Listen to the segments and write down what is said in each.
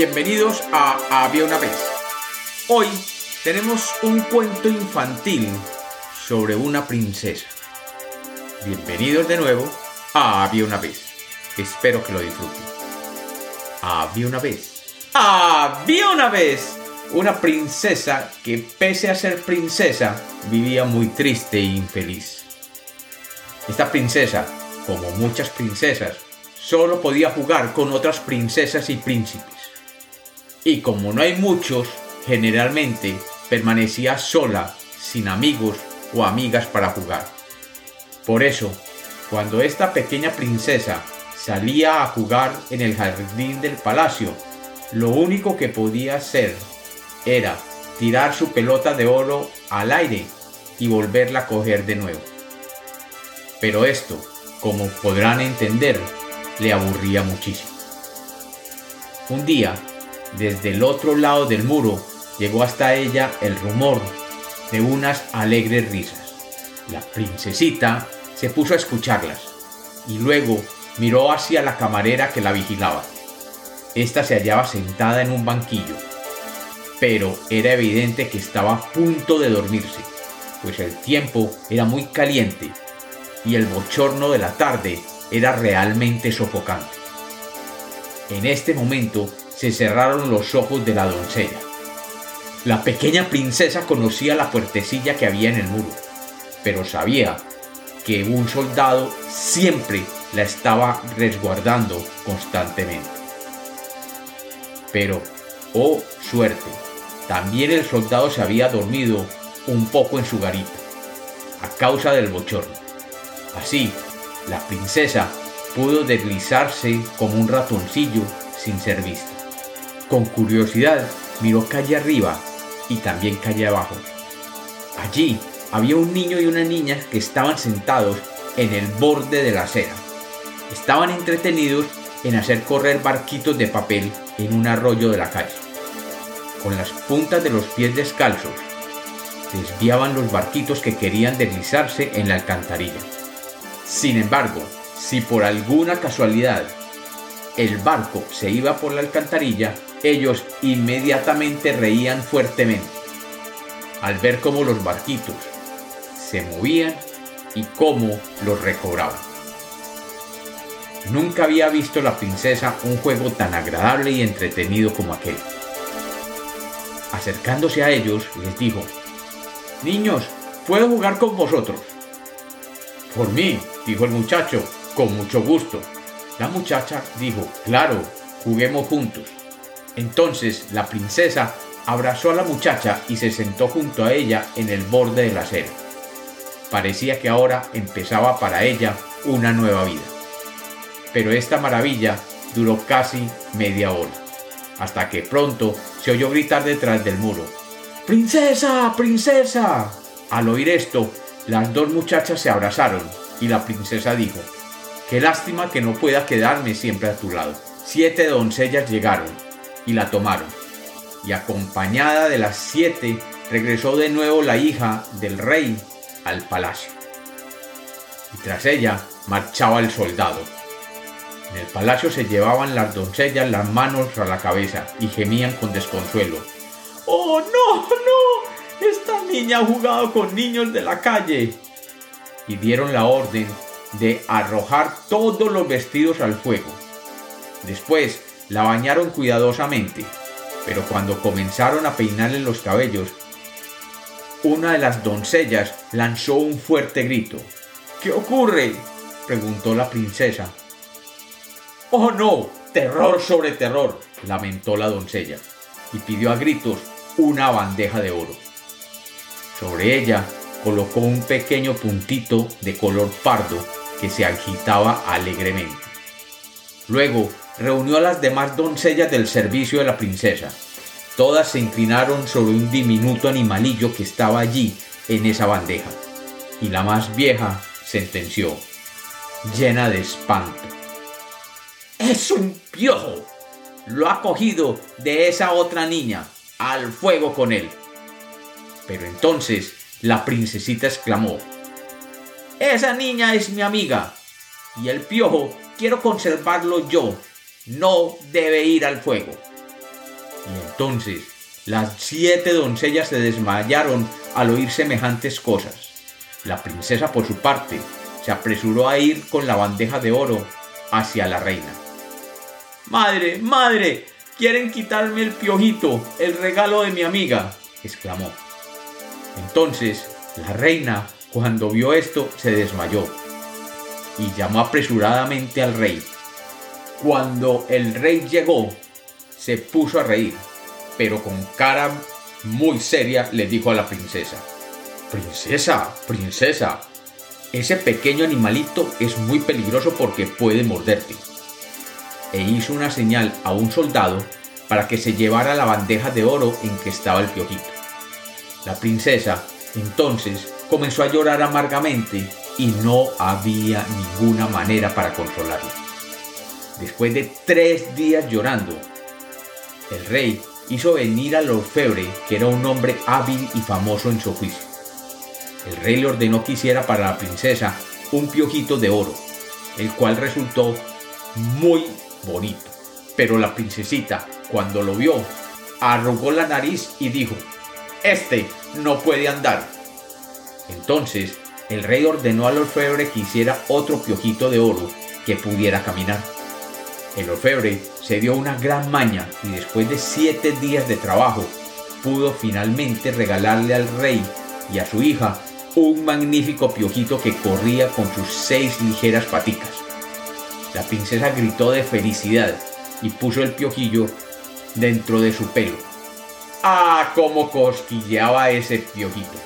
bienvenidos a Había una vez. Hoy tenemos un cuento infantil sobre una princesa. Bienvenidos de nuevo a Había una vez. Espero que lo disfruten. Había una vez. Había una vez una princesa que pese a ser princesa vivía muy triste e infeliz. Esta princesa, como muchas princesas, solo podía jugar con otras princesas y príncipes. Y como no hay muchos, generalmente permanecía sola, sin amigos o amigas para jugar. Por eso, cuando esta pequeña princesa salía a jugar en el jardín del palacio, lo único que podía hacer era tirar su pelota de oro al aire y volverla a coger de nuevo. Pero esto, como podrán entender, le aburría muchísimo. Un día, desde el otro lado del muro, llegó hasta ella el rumor de unas alegres risas. La princesita se puso a escucharlas y luego miró hacia la camarera que la vigilaba. Esta se hallaba sentada en un banquillo pero era evidente que estaba a punto de dormirse, pues el tiempo era muy caliente y el bochorno de la tarde era realmente sofocante. En este momento se cerraron los ojos de la doncella. La pequeña princesa conocía la puertecilla que había en el muro, pero sabía que un soldado siempre la estaba resguardando constantemente. Pero, oh suerte, también el soldado se había dormido un poco en su garita, a causa del bochorno. Así, la princesa pudo deslizarse como un ratoncillo sin ser vista. Con curiosidad miró calle arriba y también calle abajo. Allí había un niño y una niña que estaban sentados en el borde de la acera. Estaban entretenidos en hacer correr barquitos de papel en un arroyo de la calle con las puntas de los pies descalzos, desviaban los barquitos que querían deslizarse en la alcantarilla. Sin embargo, si por alguna casualidad el barco se iba por la alcantarilla, ellos inmediatamente reían fuertemente al ver cómo los barquitos se movían y cómo los recobraban. Nunca había visto la princesa un juego tan agradable y entretenido como aquel. Acercándose a ellos, les dijo, Niños, ¿puedo jugar con vosotros? Por mí, dijo el muchacho, con mucho gusto. La muchacha dijo, Claro, juguemos juntos. Entonces la princesa abrazó a la muchacha y se sentó junto a ella en el borde de la acera. Parecía que ahora empezaba para ella una nueva vida. Pero esta maravilla duró casi media hora hasta que pronto se oyó gritar detrás del muro. ¡Princesa! ¡Princesa! Al oír esto, las dos muchachas se abrazaron y la princesa dijo, Qué lástima que no pueda quedarme siempre a tu lado. Siete doncellas llegaron y la tomaron, y acompañada de las siete regresó de nuevo la hija del rey al palacio. Y tras ella marchaba el soldado, en el palacio se llevaban las doncellas las manos a la cabeza y gemían con desconsuelo. ¡Oh, no, no! Esta niña ha jugado con niños de la calle. Y dieron la orden de arrojar todos los vestidos al fuego. Después la bañaron cuidadosamente, pero cuando comenzaron a peinarle los cabellos, una de las doncellas lanzó un fuerte grito. ¿Qué ocurre? preguntó la princesa. ¡Oh no! Terror sobre terror, lamentó la doncella, y pidió a gritos una bandeja de oro. Sobre ella colocó un pequeño puntito de color pardo que se agitaba alegremente. Luego reunió a las demás doncellas del servicio de la princesa. Todas se inclinaron sobre un diminuto animalillo que estaba allí en esa bandeja, y la más vieja sentenció, llena de espanto. Es un piojo. Lo ha cogido de esa otra niña. Al fuego con él. Pero entonces la princesita exclamó, Esa niña es mi amiga. Y el piojo quiero conservarlo yo. No debe ir al fuego. Entonces las siete doncellas se desmayaron al oír semejantes cosas. La princesa, por su parte, se apresuró a ir con la bandeja de oro hacia la reina. Madre, madre, quieren quitarme el piojito, el regalo de mi amiga, exclamó. Entonces la reina, cuando vio esto, se desmayó y llamó apresuradamente al rey. Cuando el rey llegó, se puso a reír, pero con cara muy seria le dijo a la princesa, Princesa, princesa, ese pequeño animalito es muy peligroso porque puede morderte. E hizo una señal a un soldado para que se llevara la bandeja de oro en que estaba el piojito. La princesa entonces comenzó a llorar amargamente y no había ninguna manera para consolarla. Después de tres días llorando, el rey hizo venir al orfebre, que era un hombre hábil y famoso en su juicio. El rey le ordenó que hiciera para la princesa un piojito de oro, el cual resultó muy bonito. Pero la princesita, cuando lo vio, arrugó la nariz y dijo, Este no puede andar. Entonces el rey ordenó al orfebre que hiciera otro piojito de oro que pudiera caminar. El orfebre se dio una gran maña y después de siete días de trabajo pudo finalmente regalarle al rey y a su hija un magnífico piojito que corría con sus seis ligeras paticas. La princesa gritó de felicidad y puso el piojillo dentro de su pelo. ¡Ah, cómo cosquilleaba ese piojito!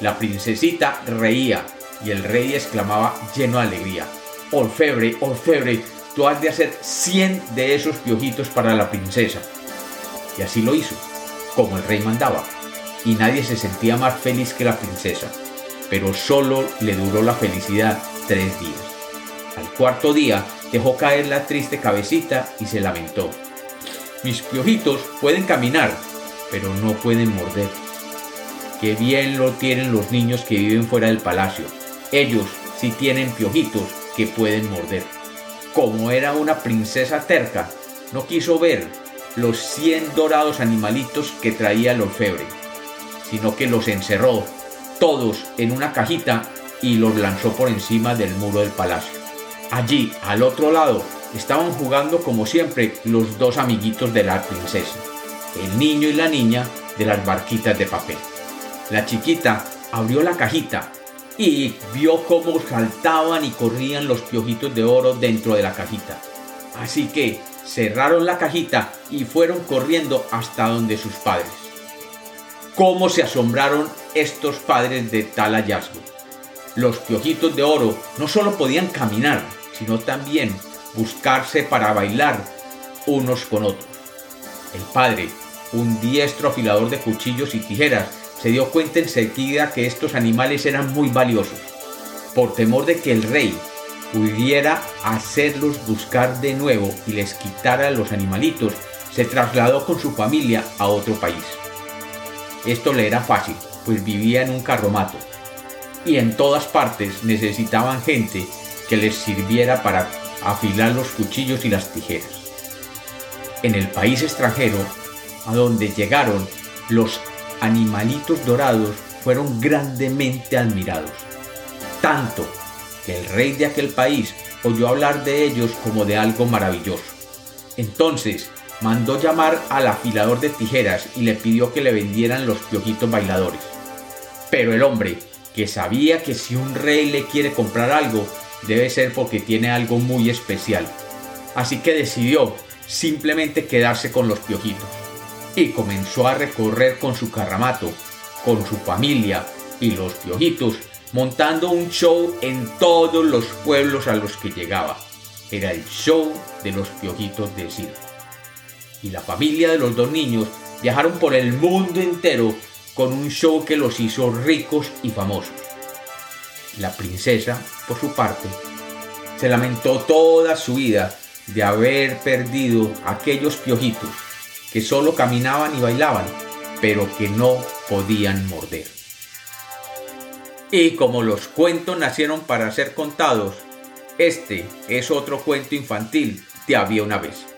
La princesita reía y el rey exclamaba lleno de alegría. Orfebre, orfebre, tú has de hacer 100 de esos piojitos para la princesa. Y así lo hizo, como el rey mandaba. Y nadie se sentía más feliz que la princesa. Pero solo le duró la felicidad tres días. Al cuarto día dejó caer la triste cabecita y se lamentó. Mis piojitos pueden caminar, pero no pueden morder. Qué bien lo tienen los niños que viven fuera del palacio. Ellos sí tienen piojitos que pueden morder. Como era una princesa terca, no quiso ver los 100 dorados animalitos que traía el orfebre, sino que los encerró todos en una cajita y los lanzó por encima del muro del palacio. Allí, al otro lado, estaban jugando como siempre los dos amiguitos de la princesa, el niño y la niña de las barquitas de papel. La chiquita abrió la cajita y vio cómo saltaban y corrían los piojitos de oro dentro de la cajita. Así que cerraron la cajita y fueron corriendo hasta donde sus padres. ¿Cómo se asombraron estos padres de tal hallazgo? Los piojitos de oro no solo podían caminar, sino también buscarse para bailar unos con otros. El padre, un diestro afilador de cuchillos y tijeras, se dio cuenta enseguida que estos animales eran muy valiosos. Por temor de que el rey pudiera hacerlos buscar de nuevo y les quitara los animalitos, se trasladó con su familia a otro país. Esto le era fácil, pues vivía en un carromato, y en todas partes necesitaban gente que les sirviera para afilar los cuchillos y las tijeras. En el país extranjero, a donde llegaron, los animalitos dorados fueron grandemente admirados, tanto que el rey de aquel país oyó hablar de ellos como de algo maravilloso. Entonces mandó llamar al afilador de tijeras y le pidió que le vendieran los piojitos bailadores. Pero el hombre, que sabía que si un rey le quiere comprar algo, debe ser porque tiene algo muy especial. Así que decidió simplemente quedarse con los piojitos y comenzó a recorrer con su carramato, con su familia y los piojitos, montando un show en todos los pueblos a los que llegaba. Era el show de los piojitos de circo. Y la familia de los dos niños viajaron por el mundo entero con un show que los hizo ricos y famosos. La princesa, por su parte, se lamentó toda su vida de haber perdido aquellos piojitos que solo caminaban y bailaban, pero que no podían morder. Y como los cuentos nacieron para ser contados, este es otro cuento infantil de había una vez.